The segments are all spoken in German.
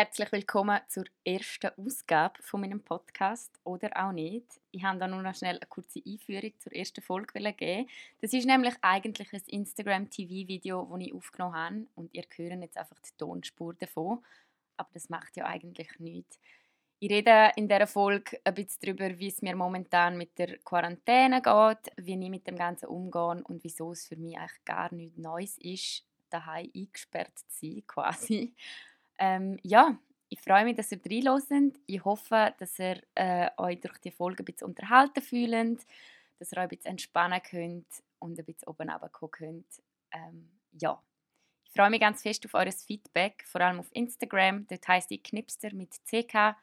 Herzlich willkommen zur ersten Ausgabe von meinem Podcast oder auch nicht. Ich habe da nur noch schnell eine kurze Einführung zur ersten Folge geben. Das ist nämlich eigentlich ein Instagram TV Video, das ich aufgenommen habe und ihr hört jetzt einfach die Tonspur davon, aber das macht ja eigentlich nichts. Ich rede in dieser Folge ein bisschen darüber, wie es mir momentan mit der Quarantäne geht, wie ich mit dem Ganzen umgehe und wieso es für mich eigentlich gar nichts Neues ist, daheim eingesperrt zu sein, quasi. Ähm, ja, ich freue mich, dass ihr reinhört. Ich hoffe, dass ihr äh, euch durch die Folge ein bisschen unterhalten fühlt, dass ihr euch ein bisschen entspannen könnt und ein bisschen oben runterkommen könnt. Ähm, ja, ich freue mich ganz fest auf eures Feedback, vor allem auf Instagram. Dort heisst ich Knipster mit CK.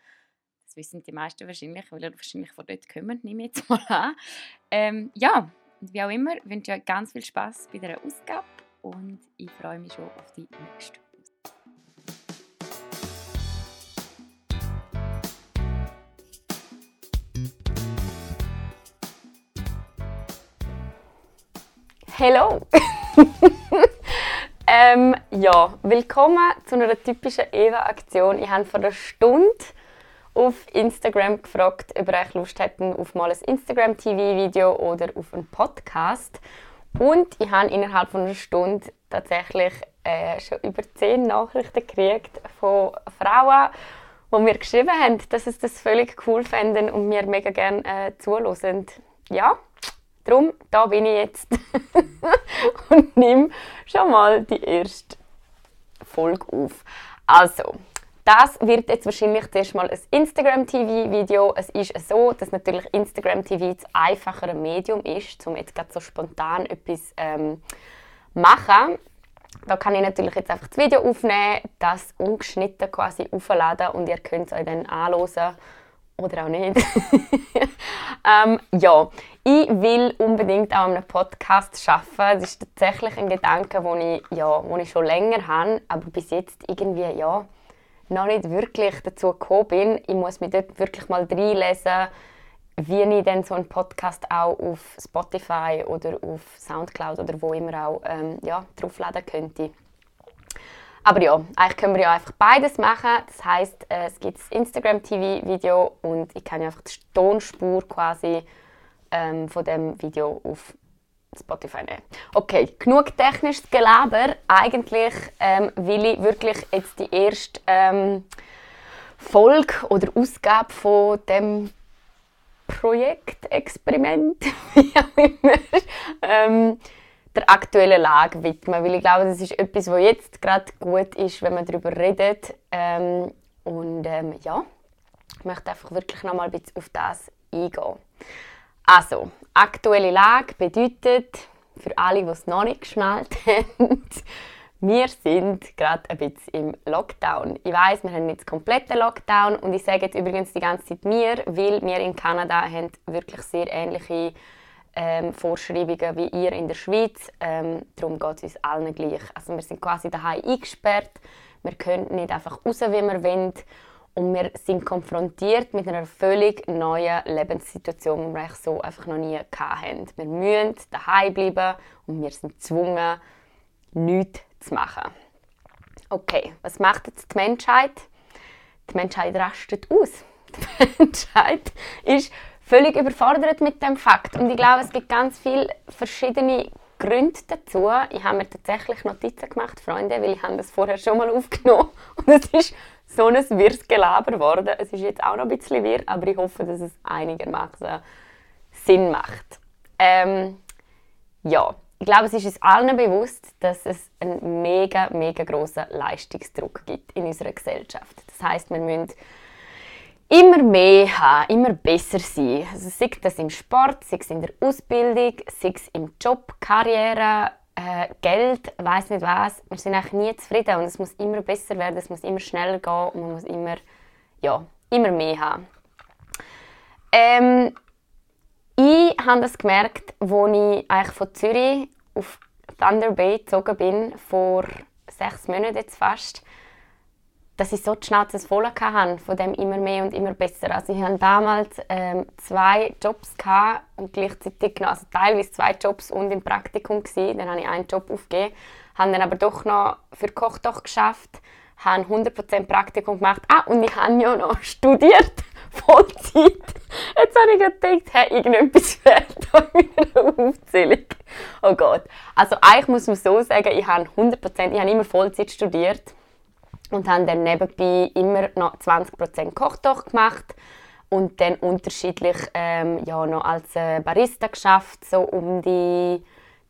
Das wissen die meisten wahrscheinlich, weil ihr wahrscheinlich von dort kommt, nehme ich jetzt mal an. Ähm, ja, und wie auch immer, wünsche ich euch ganz viel Spaß bei dieser Ausgabe und ich freue mich schon auf die nächste. Hello! ähm, ja, willkommen zu einer typischen Eva-Aktion. Ich habe vor einer Stunde auf Instagram gefragt, ob ihr Lust hätten auf mal ein Instagram-TV-Video oder auf einen Podcast. Und ich habe innerhalb von einer Stunde tatsächlich äh, schon über zehn Nachrichten gekriegt von Frauen, die mir geschrieben haben, dass sie das völlig cool fänden und mir mega gerne äh, zuhören. Ja, Darum, da bin ich jetzt und nehme schon mal die erste Folge auf. Also, das wird jetzt wahrscheinlich zuerst mal ein Instagram-TV-Video. Es ist so, dass natürlich Instagram-TV das einfachere Medium ist, um jetzt gerade so spontan etwas ähm, machen. Da kann ich natürlich jetzt einfach das Video aufnehmen, das ungeschnitten quasi aufladen und ihr könnt es euch dann anschauen oder auch nicht. ähm, ja, ich will unbedingt auch an einem Podcast arbeiten. Das ist tatsächlich ein Gedanke, den ich, ja, den ich schon länger habe, aber bis jetzt irgendwie ja, noch nicht wirklich dazu gekommen bin. Ich muss mich dort wirklich mal reinlesen, wie ich dann so einen Podcast auch auf Spotify oder auf Soundcloud oder wo immer auch ähm, ja, draufladen könnte. Aber ja, eigentlich können wir ja einfach beides machen. Das heißt, äh, es gibt das Instagram TV Video und ich kann ja einfach die Tonspur quasi ähm, von dem Video auf Spotify nehmen. Okay, genug technisches Gelaber. Eigentlich ähm, will ich wirklich jetzt die erste ähm, Folge oder Ausgabe von dem Projekt, Experiment, wie auch immer, ähm, der aktuellen Lage widmen. Weil ich glaube, das ist etwas, was jetzt gerade gut ist, wenn man darüber redet. Ähm, und ähm, ja, ich möchte einfach wirklich noch mal ein bisschen auf das eingehen. Also, aktuelle Lage bedeutet, für alle, die es noch nicht geschnallt haben, wir sind gerade ein bisschen im Lockdown. Ich weiß, wir haben jetzt kompletten Lockdown und ich sage jetzt übrigens die ganze Zeit wir, weil wir in Kanada haben wirklich sehr ähnliche ähm, Vorschreibungen wie ihr in der Schweiz. Ähm, darum geht es uns allen gleich. Also wir sind quasi daheim eingesperrt. Wir können nicht einfach raus, wie wir wollen. Und wir sind konfrontiert mit einer völlig neuen Lebenssituation, die wir so einfach noch nie hatten. Wir müssen daheim bleiben und wir sind gezwungen, nichts zu machen. Okay, was macht jetzt die Menschheit? Die Menschheit rastet aus. Die Menschheit ist völlig überfordert mit dem Fakt. Und ich glaube, es gibt ganz viele verschiedene Gründe dazu. Ich habe mir tatsächlich Notizen gemacht, Freunde, weil ich habe das vorher schon mal aufgenommen und es ist so ein wirres Gelaber geworden. Es ist jetzt auch noch ein bisschen wirr, aber ich hoffe, dass es einigermaßen Sinn macht. Ähm, ja, ich glaube, es ist uns allen bewusst, dass es einen mega, mega großen Leistungsdruck gibt in unserer Gesellschaft. Das heißt, wir müssen immer mehr haben, immer besser sein. Also sei das im Sport, sei es in der Ausbildung, sei es im Job, Karriere, äh, Geld, weiß nicht was. Wir sind eigentlich nie zufrieden und es muss immer besser werden, es muss immer schneller gehen und man muss immer, ja, immer mehr haben. Ähm, ich habe das gemerkt, als ich eigentlich von Zürich auf Thunder Bay gezogen bin, vor sechs Monaten jetzt fast dass ich so die Schnauze voll hatte von dem immer mehr und immer besser. Also ich hatte damals ähm, zwei Jobs und gleichzeitig noch, also teilweise zwei Jobs und im Praktikum gewesen. Dann habe ich einen Job aufgegeben, habe dann aber doch noch für Kochdoch geschafft, habe 100% Praktikum gemacht. Ah, und ich habe ja noch studiert, Vollzeit. Jetzt habe ich gedacht, hey, irgendetwas fehlt in meiner Aufzählung. Oh Gott. Also eigentlich muss man so sagen, ich habe 100%, ich habe immer Vollzeit studiert und habe dann nebenbei immer noch 20% Kochtoch gemacht und dann unterschiedlich ähm, ja, noch als äh, Barista geschafft, so um die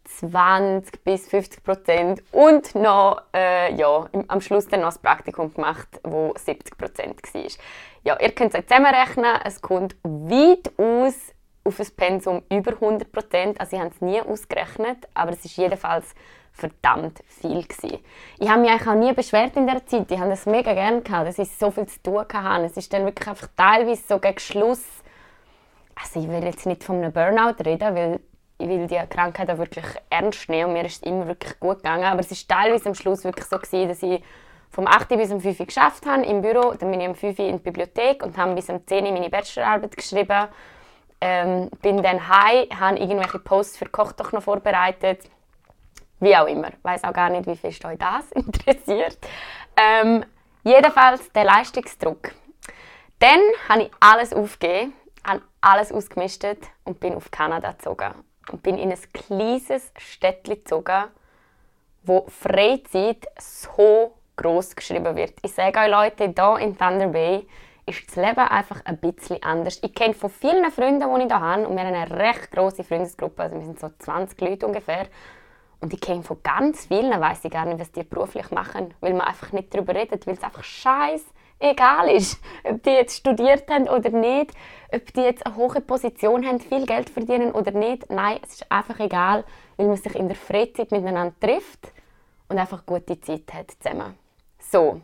20 bis 50 Prozent und noch äh, ja, am Schluss dann noch das Praktikum gemacht, wo 70 Prozent war. Ja, ihr könnt es zusammenrechnen, es kommt weit aus auf ein Pensum über 100 Prozent. Also ich habe es nie ausgerechnet, aber es ist jedenfalls verdammt viel gewesen. Ich habe mich eigentlich auch nie beschwert in der Zeit. Ich habe das mega gerne gehabt, dass ich so viel zu tun hatte. Es ist dann wirklich einfach teilweise so gegen Schluss. Also ich will jetzt nicht von einem Burnout reden, weil ich will die Krankheit auch wirklich ernst nehmen und mir ist es immer wirklich gut gegangen. Aber es ist teilweise am Schluss wirklich so gewesen, dass ich vom 8. bis um 5 Uhr geschafft habe im Büro, dann bin ich um 5 Uhr in die Bibliothek und habe bis um 10 Uhr meine Bachelorarbeit geschrieben. Ähm, bin dann heim, habe irgendwelche Posts für Koch doch noch vorbereitet wie auch immer. Ich weiß auch gar nicht, wie fest euch das interessiert. Ähm, jedenfalls der Leistungsdruck. Dann habe ich alles aufgegeben, habe alles ausgemistet und bin auf Kanada gezogen. Und bin in ein kleines Städtchen gezogen, wo Freizeit so groß geschrieben wird. Ich sage euch Leute, hier in Thunder Bay ist das Leben einfach ein bisschen anders. Ich kenne von vielen Freunden, die ich hier habe, und wir haben eine recht große Freundesgruppe, also wir sind so 20 Leute ungefähr, und ich kenne von ganz vielen, weiß ich gar nicht, was die beruflich machen, weil man einfach nicht darüber redet, weil es einfach scheiß egal ist, ob die jetzt studiert haben oder nicht, ob die jetzt eine hohe Position haben, viel Geld verdienen oder nicht. Nein, es ist einfach egal, weil man sich in der Freizeit miteinander trifft und einfach gute Zeit hat zusammen. So.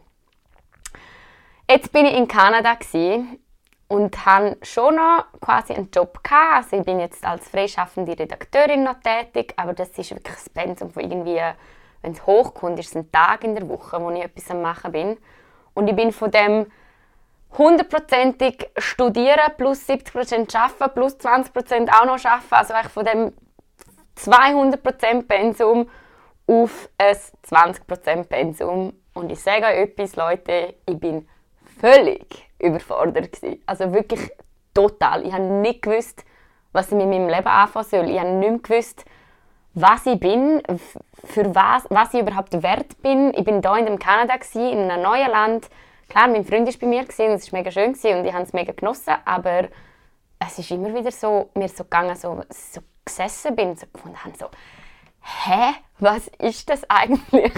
Jetzt bin ich in Kanada und habe schon noch quasi einen Job gehabt. Also ich bin jetzt als freischaffende Redakteurin noch tätig, aber das ist wirklich das Pensum von irgendwie, wenn es hochkommt, ist es ein Tag in der Woche, wo ich etwas am machen bin. Und ich bin von dem hundertprozentig studieren plus 70% arbeiten plus 20% auch noch arbeiten, also eigentlich von dem 200% Pensum auf ein 20% Pensum. Und ich sage euch etwas, Leute, ich bin völlig überfordert. Gewesen. Also wirklich total. Ich habe nicht gewusst, was ich mit meinem Leben anfangen soll. Ich habe nicht mehr gewusst, was ich bin, für was, was ich überhaupt wert bin. Ich bin hier in Kanada, gewesen, in einem neuen Land. Klar, mein Freund war bei mir und es war mega schön gewesen, und ich habe es mega genossen, aber es ist immer wieder so, mir so gegangen, so, so gesessen bin, so gefunden so, hä, was ist das eigentlich?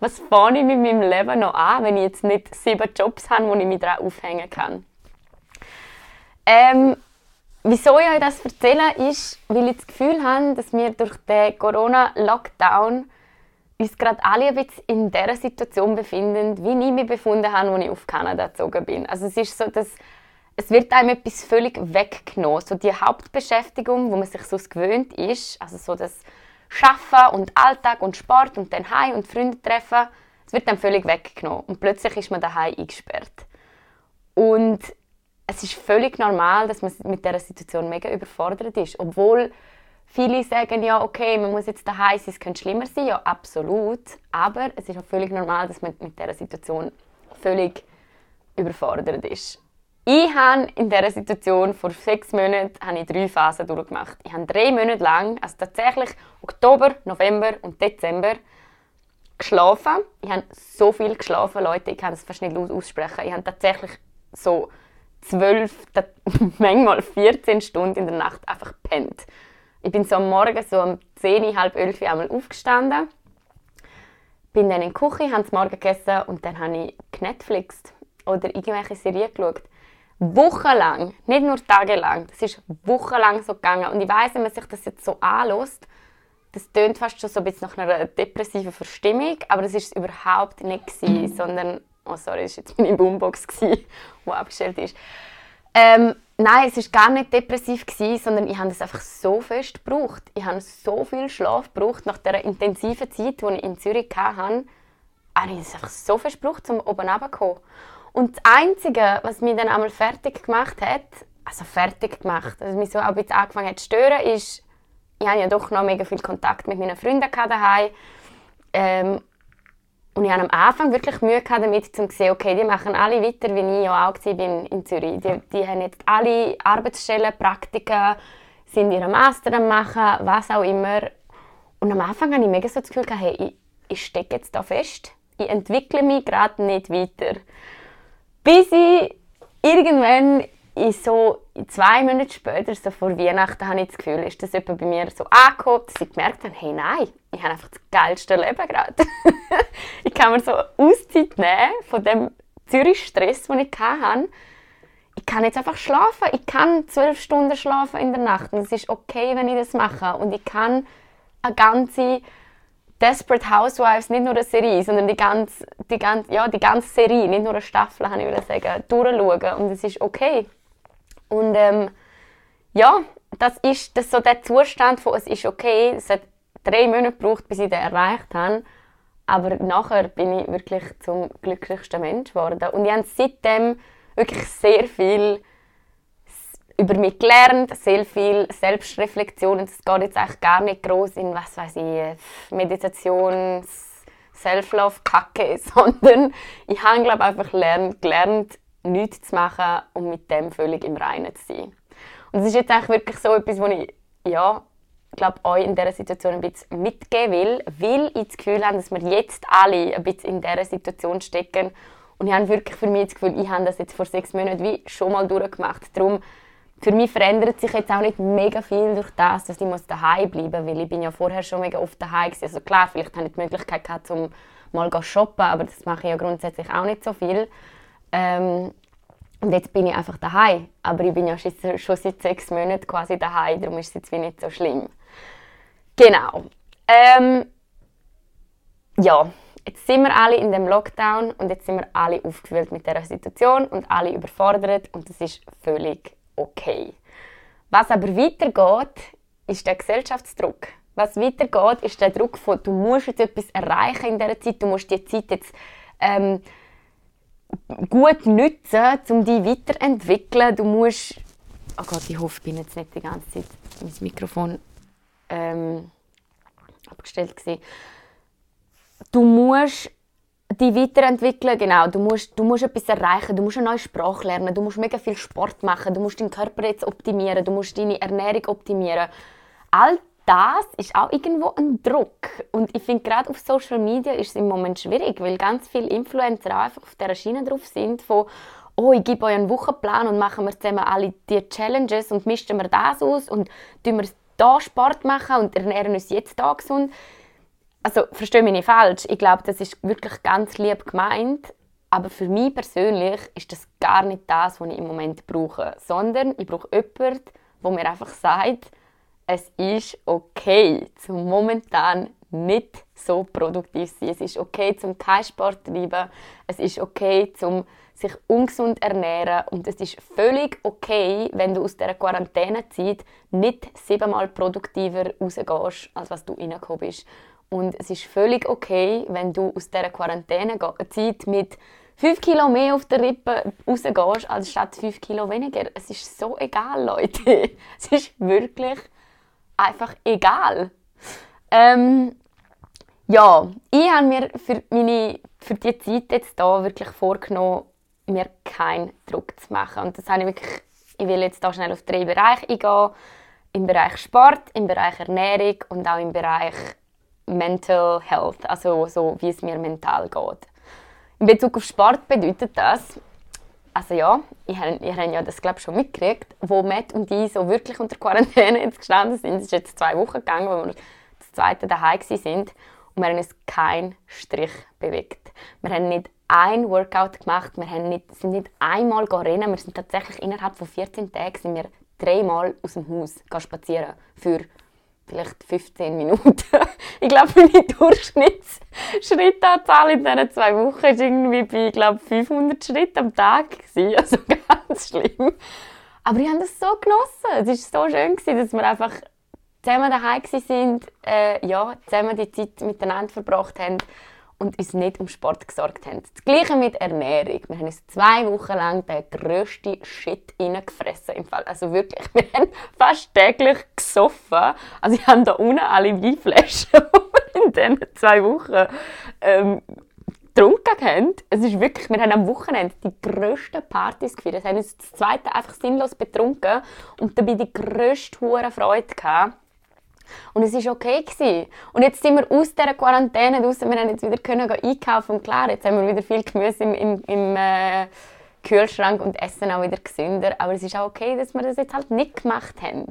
Was fange ich mit meinem Leben noch an, wenn ich jetzt nicht sieben Jobs habe, wo ich mich daran aufhängen kann? Ähm, wieso ich euch das erzähle, ist, weil ich das Gefühl habe, dass wir durch den Corona-Lockdown uns gerade alle ein bisschen in der Situation befinden, wie ich mich befunden habe, als ich auf Kanada gezogen bin. Also es ist so, dass es wird einem etwas völlig weggenommen. So die Hauptbeschäftigung, wo man sich so gewöhnt ist, also so das Schaffen und Alltag und Sport und dann heim und Freunde treffen, es wird dann völlig weggenommen und plötzlich ist man daheim eingesperrt. Und es ist völlig normal, dass man mit dieser Situation mega überfordert ist, obwohl viele sagen ja, okay, man muss jetzt daheim sein, es könnte schlimmer sein, ja absolut, aber es ist auch völlig normal, dass man mit dieser Situation völlig überfordert ist. Ich habe in dieser Situation vor sechs Monaten habe ich drei Phasen durchgemacht. Ich habe drei Monate lang, also tatsächlich Oktober, November und Dezember, geschlafen. Ich habe so viel geschlafen, Leute, ich kann das fast nicht aussprechen. Ich habe tatsächlich so zwölf, manchmal 14 Stunden in der Nacht einfach gepennt. Ich bin so am Morgen so um 10, halb 11 Uhr einmal aufgestanden, bin dann in die Küche, habe Morgen gegessen und dann habe ich Netflix oder irgendwelche Serien geschaut wochenlang, nicht nur tagelang, das ist wochenlang so gegangen. Und ich weiß, wenn man sich das jetzt so anlässt, das tönt fast schon so ein bisschen nach einer depressiven Verstimmung, aber das ist es überhaupt nicht gewesen, sondern, oh sorry, das war jetzt meine Boombox, die abgestellt ist. Ähm, nein, es war gar nicht depressiv, gewesen, sondern ich habe es einfach so fest gebraucht. Ich habe so viel Schlaf gebraucht nach der intensiven Zeit, die ich in Zürich hatte, habe ich es einfach so fest gebraucht, um oben runterzukommen. Und das Einzige, was mich dann einmal fertig gemacht hat, also fertig gemacht, also mich so ein bisschen angefangen hat zu stören, ist, ich hatte ja doch noch mega viel Kontakt mit meinen Freunden daheim. Ähm, Und ich hatte am Anfang wirklich Mühe damit, zu sehen, okay, die machen alle weiter, wie ich ja auch war in Zürich. Die, die haben jetzt alle Arbeitsstellen, Praktika, sind ihre Master am machen, was auch immer. Und am Anfang hatte ich mega so das Gefühl, hey, ich, ich stecke jetzt da fest. Ich entwickle mich gerade nicht weiter. Bis ich irgendwann in so zwei Monate später, so vor Weihnachten, habe ich das Gefühl, ist das jemand bei mir so angekommen, dass ich gemerkt habe, hey, nein, ich habe einfach das geilste Leben gerade. ich kann mir so Auszeit nehmen von dem Zürich-Stress, den ich hatte. Ich kann jetzt einfach schlafen. Ich kann zwölf Stunden schlafen in der Nacht. Und es ist okay, wenn ich das mache. Und ich kann eine ganze Desperate Housewives, nicht nur eine Serie, sondern die ganze, die ganze, ja, die ganze Serie, nicht nur eine Staffel, kann ich sagen, durchschauen. Und es ist okay. Und ähm, ja, das ist, das so der Zustand von «es ist okay». Es hat drei Monate gebraucht, bis ich den erreicht habe. Aber nachher bin ich wirklich zum glücklichsten Mensch geworden. Und ich habe seitdem wirklich sehr viel über mich gelernt, sehr viel Selbstreflexion. Es geht jetzt eigentlich gar nicht groß in, was weiß ich, Meditation, Self-Love-Kacke, sondern ich habe, glaube einfach gelernt, gelernt, nichts zu machen und mit dem völlig im Reinen zu sein. Und es ist jetzt eigentlich wirklich so etwas, wo ich, ja, glaube euch in dieser Situation ein bisschen mitgeben will, weil ich das Gefühl habe, dass wir jetzt alle ein bisschen in dieser Situation stecken. Und ich habe wirklich für mich das Gefühl, ich habe das jetzt vor sechs Monaten wie schon mal durchgemacht. Darum, für mich verändert sich jetzt auch nicht mega viel durch das, dass ich daheim bleiben muss, weil ich bin ja vorher schon mega oft daheim war. Also klar, vielleicht habe ich die Möglichkeit gehabt, um mal zu shoppen, aber das mache ich ja grundsätzlich auch nicht so viel. Ähm, und jetzt bin ich einfach daheim. Aber ich bin ja schon, seit sechs Monaten quasi daheim, darum ist es jetzt wie nicht so schlimm. Genau. Ähm, ja, jetzt sind wir alle in dem Lockdown und jetzt sind wir alle aufgewühlt mit der Situation und alle überfordert und das ist völlig okay. Was aber weitergeht, ist der Gesellschaftsdruck. Was weitergeht, ist der Druck von, du musst jetzt etwas erreichen in dieser Zeit, du musst die Zeit jetzt ähm, gut nutzen, um dich weiterzuentwickeln. Du musst. Oh Gott, ich hoffe, ich bin jetzt nicht die ganze Zeit mein Mikrofon ähm, abgestellt gewesen. Du musst dich weiterentwickeln, genau. Du musst, du musst etwas erreichen, du musst eine neue Sprache lernen, du musst mega viel Sport machen, du musst deinen Körper jetzt optimieren, du musst deine Ernährung optimieren. All das ist auch irgendwo ein Druck. Und ich finde, gerade auf Social Media ist es im Moment schwierig, weil ganz viele Influencer einfach auf dieser Schiene drauf sind, von «Oh, ich gebe euch einen Wochenplan und machen wir zusammen alle die Challenges und mischen wir das aus und tun wir da Sport machen und ernähren uns jetzt da gesund.» Also, verstehe mich nicht falsch. Ich glaube, das ist wirklich ganz lieb gemeint. Aber für mich persönlich ist das gar nicht das, was ich im Moment brauche. Sondern ich brauche jemanden, der mir einfach sagt, es ist okay, zum momentan nicht so produktiv sein. Es ist okay, zum keinen Sport zu treiben. Es ist okay, zum sich ungesund ernähren. Und es ist völlig okay, wenn du aus dieser Quarantänezeit nicht siebenmal produktiver rausgehst, als was du reingekommen bist. Und es ist völlig okay, wenn du aus dieser Quarantänezeit mit 5 Kilo mehr auf der Rippe rausgehst, als statt 5 Kilo weniger. Es ist so egal, Leute. Es ist wirklich einfach egal. Ähm, ja, ich habe mir für, meine, für die Zeit jetzt da wirklich vorgenommen, mir keinen Druck zu machen. Und das habe ich wirklich, ich will jetzt da schnell auf drei Bereiche eingehen. Im Bereich Sport, im Bereich Ernährung und auch im Bereich Mental Health, also so wie es mir mental geht. In Bezug auf Sport bedeutet das, also ja, ich ich habe ja das glaube schon mitgekriegt, wo Matt und ich so wirklich unter Quarantäne jetzt gestanden sind. Es ist jetzt zwei Wochen gegangen, wo wir das zweite daheim sind und wir haben uns keinen Strich bewegt. Wir haben nicht ein Workout gemacht, wir haben nicht, sind nicht einmal rennen, wir sind tatsächlich innerhalb von 14 Tagen sind wir dreimal aus dem Haus spazieren für vielleicht 15 Minuten. ich glaube, meine Durchschnittsschrittanzahl in diesen zwei Wochen war irgendwie bei glaube 500 Schritten am Tag. Also ganz schlimm. Aber ich habe das so genossen. Es war so schön, dass wir einfach zusammen daheim waren, äh, ja, zusammen die Zeit miteinander verbracht haben und uns nicht um Sport gesorgt haben. Das Gleiche mit Ernährung. Wir haben uns zwei Wochen lang den grössten Shit reingefressen. Im Fall. Also wirklich, wir haben fast täglich gesoffen. Also ich habe da unten alle Weinflaschen, die wir in diesen zwei Wochen ähm, getrunken haben. Es ist wirklich, wir haben am Wochenende die grössten Partys gefeiert. Wir haben uns das zweite einfach sinnlos betrunken und dabei die grösste Freude gehabt. Und es war okay. Gewesen. Und jetzt sind wir aus dieser Quarantäne raus. Wir haben jetzt wieder können einkaufen und klar, jetzt haben wir wieder viel Gemüse im, im, im äh, Kühlschrank und essen auch wieder gesünder. Aber es ist auch okay, dass wir das jetzt halt nicht gemacht haben.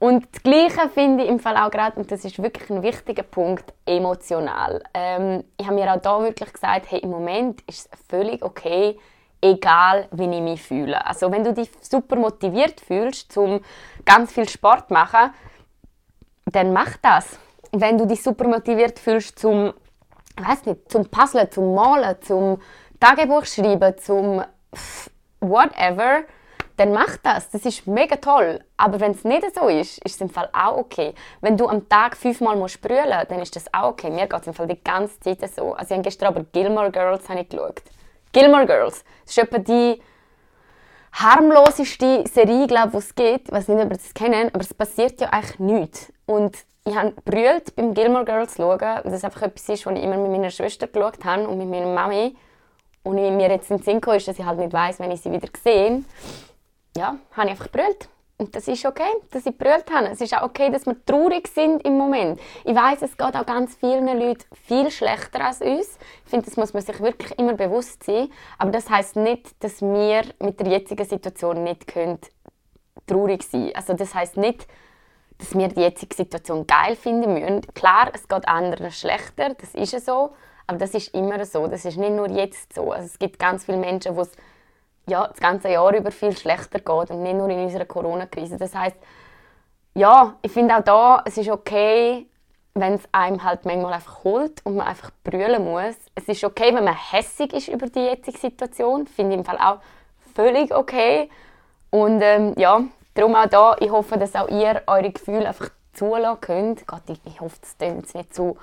Und das Gleiche finde ich im Fall auch gerade, und das ist wirklich ein wichtiger Punkt, emotional. Ähm, ich habe mir auch da wirklich gesagt, hey, im Moment ist es völlig okay, egal wie ich mich fühle. Also wenn du dich super motiviert fühlst, um ganz viel Sport zu machen, dann mach das. Wenn du dich super motiviert fühlst, zum, weiß nicht, zum Puzzlen, zum Malen, zum Tagebuch schreiben, zum whatever, dann mach das. Das ist mega toll. Aber wenn es nicht so ist, ist es im Fall auch okay. Wenn du am Tag fünfmal musst brüllen dann ist das auch okay. Mir geht es im Fall die ganze Zeit so. Also ich habe gestern aber Gilmore Girls habe ich geschaut. Gilmore Girls. Das ist etwa die harmloseste Serie, glaube ich, es gibt. Ich weiß nicht, ob ihr das kennen, aber es passiert ja eigentlich nichts. Und ich habe brüllt beim Gilmore Girls schauen, weil das einfach etwas ist, was ich immer mit meiner Schwester geschaut habe und mit meiner Mami. Und ich mir jetzt in den Sinn ist, dass ich halt nicht weiß, wenn ich sie wieder sehe ja, habe ich einfach brüllt. Und das ist okay, dass ich brüllt habe. Es ist auch okay, dass wir traurig sind im Moment. Ich weiß, es geht auch ganz vielen Leuten viel schlechter als uns. Ich finde, das muss man sich wirklich immer bewusst sein. Aber das heißt nicht, dass wir mit der jetzigen Situation nicht können traurig sein. Also das heißt nicht, dass wir die jetzige Situation geil finden müssen. Klar, es geht anderen schlechter, das ist so. Aber das ist immer so. Das ist nicht nur jetzt so. Also es gibt ganz viele Menschen, die es ja, das ganze Jahr über viel schlechter geht und nicht nur in unserer Corona-Krise. Das heißt, ja, ich finde auch da, es ist okay, wenn es einem halt manchmal einfach holt und man einfach brüllen muss. Es ist okay, wenn man hässig ist über die jetzige Situation. Finde ich im Fall auch völlig okay. Und ähm, ja, darum auch da, ich hoffe, dass auch ihr eure Gefühle einfach zulassen könnt. Gott, ich, ich hoffe, das klingt jetzt nicht so,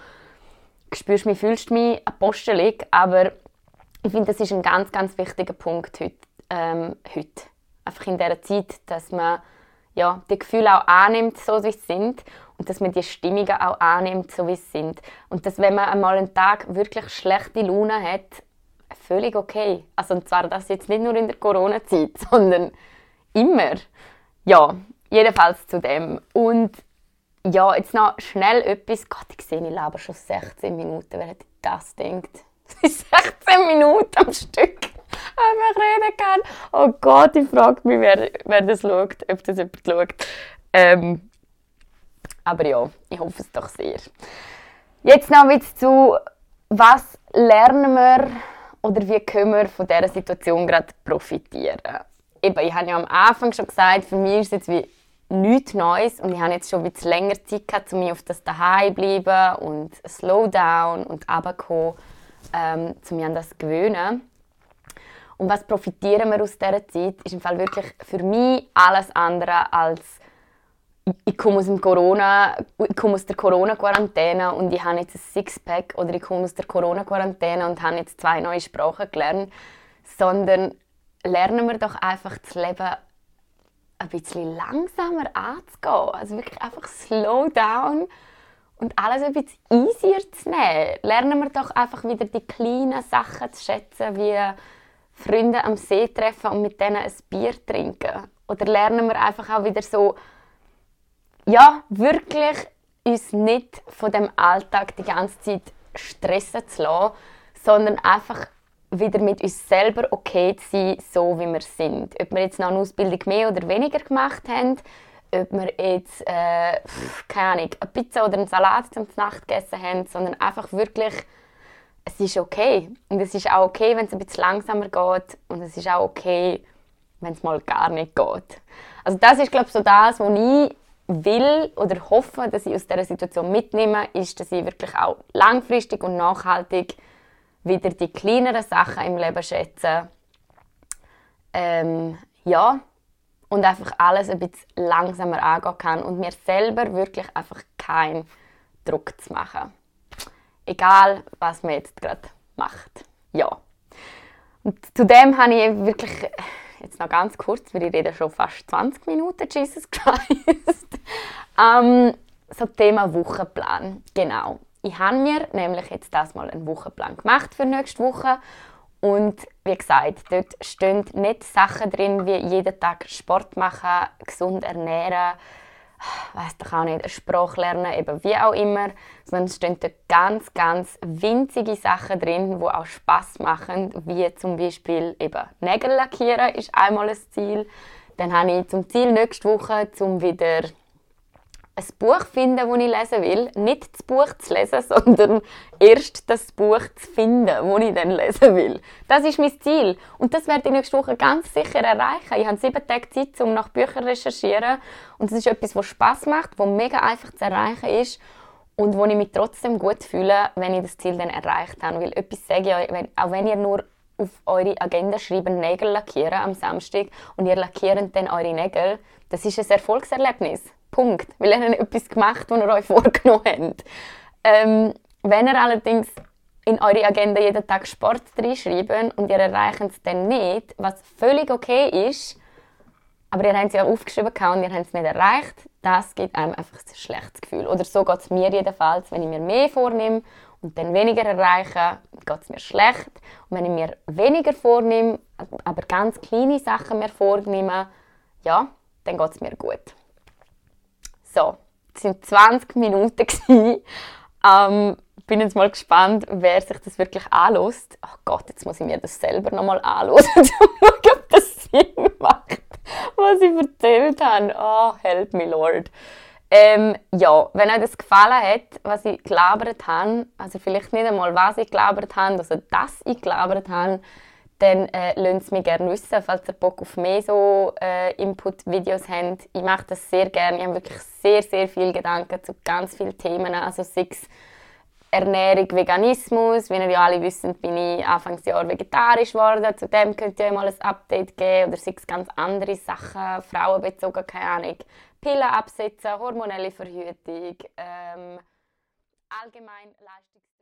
spürst mich, fühlst mich apostelig, aber ich finde, das ist ein ganz, ganz wichtiger Punkt heute ähm, heute. Einfach in dieser Zeit, dass man ja, die Gefühle auch annimmt, so wie sie sind und dass man die Stimmungen auch annimmt, so wie sie sind. Und dass, wenn man einmal einen Tag wirklich schlechte Laune hat, völlig okay. Also und zwar das jetzt nicht nur in der Corona-Zeit, sondern immer. Ja, jedenfalls zu dem. Und ja, jetzt noch schnell etwas. Gott, ich sehe, ich lebe schon 16 Minuten. Wer hätte das gedacht? 16 Minuten am Stück einfach reden kann. Oh Gott, ich frage mich, wer, wer das schaut, ob das jemand schaut. Ähm, aber ja, ich hoffe es doch sehr. Jetzt noch wieder zu, was lernen wir oder wie können wir von dieser Situation gerade profitieren? Eben, ich habe ja am Anfang schon gesagt, für mich ist es jetzt wie nichts Neues und ich habe jetzt schon ein bisschen länger Zeit gehabt, um mich auf das daheim bleiben und Slowdown und runterkommen, ähm, um mich an das zu gewöhnen. Und was profitieren wir aus dieser Zeit, ist im Fall wirklich für mich alles andere als ich komme aus, dem Corona, ich komme aus der Corona-Quarantäne und ich habe jetzt ein Sixpack oder ich komme aus der Corona-Quarantäne und habe jetzt zwei neue Sprachen gelernt, sondern lernen wir doch einfach das Leben ein bisschen langsamer anzugehen. Also wirklich einfach slow down und alles ein bisschen easier zu nehmen. Lernen wir doch einfach wieder die kleinen Sachen zu schätzen, wie Freunde am See treffen und mit denen ein Bier trinken. Oder lernen wir einfach auch wieder so, ja, wirklich uns nicht von dem Alltag die ganze Zeit stressen zu lassen, sondern einfach wieder mit uns selber okay zu sein, so wie wir sind. Ob wir jetzt noch eine Ausbildung mehr oder weniger gemacht haben, ob wir jetzt, äh, keine Ahnung, eine Pizza oder einen Salat zum Nacht gegessen haben, sondern einfach wirklich es ist okay. Und es ist auch okay, wenn es ein bisschen langsamer geht. Und es ist auch okay, wenn es mal gar nicht geht. Also das ist, glaube ich, so das, was ich will oder hoffe, dass ich aus dieser Situation mitnehme, ist, dass ich wirklich auch langfristig und nachhaltig wieder die kleineren Sachen im Leben schätze. Ähm, ja, und einfach alles ein bisschen langsamer angehen kann und mir selber wirklich einfach keinen Druck zu machen egal was man jetzt gerade macht. Ja. Und zudem habe ich wirklich, jetzt noch ganz kurz, weil ich rede schon fast 20 Minuten, Jesus Christ, ähm, so Thema Wochenplan, genau. Ich habe mir nämlich jetzt das mal einen Wochenplan gemacht für nächste Woche. Und wie gesagt, dort stehen nicht Sachen drin wie jeden Tag Sport machen, gesund ernähren, weiß doch auch nicht, Sprache lernen, eben wie auch immer, sondern es stehen dort ganz, ganz winzige Sachen drin, die auch Spaß machen, wie zum Beispiel eben Nägel lackieren ist einmal ein Ziel. Dann habe ich zum Ziel nächste Woche, zum wieder ein Buch finden, das ich lesen will. Nicht das Buch zu lesen, sondern erst das Buch zu finden, das ich dann lesen will. Das ist mein Ziel. Und das werde ich nächste Woche ganz sicher erreichen. Ich habe sieben Tage Zeit, um nach Büchern zu recherchieren. Und es ist etwas, was Spaß macht, was mega einfach zu erreichen ist und wo ich mich trotzdem gut fühle, wenn ich das Ziel dann erreicht habe. Weil etwas sage ich euch, auch wenn ihr nur auf eure Agenda schreiben, Nägel lackieren am Samstag und ihr lackiert dann eure Nägel, das ist ein Erfolgserlebnis. Punkt. Weil ihr habt etwas gemacht, was ihr euch vorgenommen habt. Ähm, wenn ihr allerdings in eure Agenda jeden Tag Sport reinschreiben und ihr erreicht es dann nicht, was völlig okay ist, aber ihr habt es ja aufgeschrieben und ihr habt es nicht erreicht, das gibt einem einfach ein schlechtes Gefühl. Oder so geht es mir jedenfalls, wenn ich mir mehr vornehme und dann weniger erreiche, geht es mir schlecht. Und wenn ich mir weniger vornehme, aber ganz kleine Sachen mir vornehme, ja, dann geht es mir gut. So, es waren 20 Minuten. ähm, bin jetzt mal gespannt, wer sich das wirklich anlässt. Ach Gott, jetzt muss ich mir das selber nochmal anschauen, um zu schauen, ob das Sinn macht, was ich erzählt habe. Oh, help me, Lord. Ähm, ja, wenn euch das gefallen hat, was ich gelabert habe, also vielleicht nicht einmal, was ich gelabert habe, also dass ich gelabert habe, dann äh, lasst es mich gerne wissen, falls ihr Bock auf mehr so äh, Input-Videos habt. Ich mache das sehr gerne. Ich habe wirklich sehr, sehr viele Gedanken zu ganz vielen Themen. Also sei Ernährung, Veganismus. Wie ihr ja alle wisst, bin ich Anfangsjahr vegetarisch geworden. Zu dem könnt ihr mal ein Update geben. Oder sei es ganz andere Sachen, frauenbezogen, keine Ahnung. Pillen absetzen, hormonelle Verhütung, ähm, allgemein Leistungs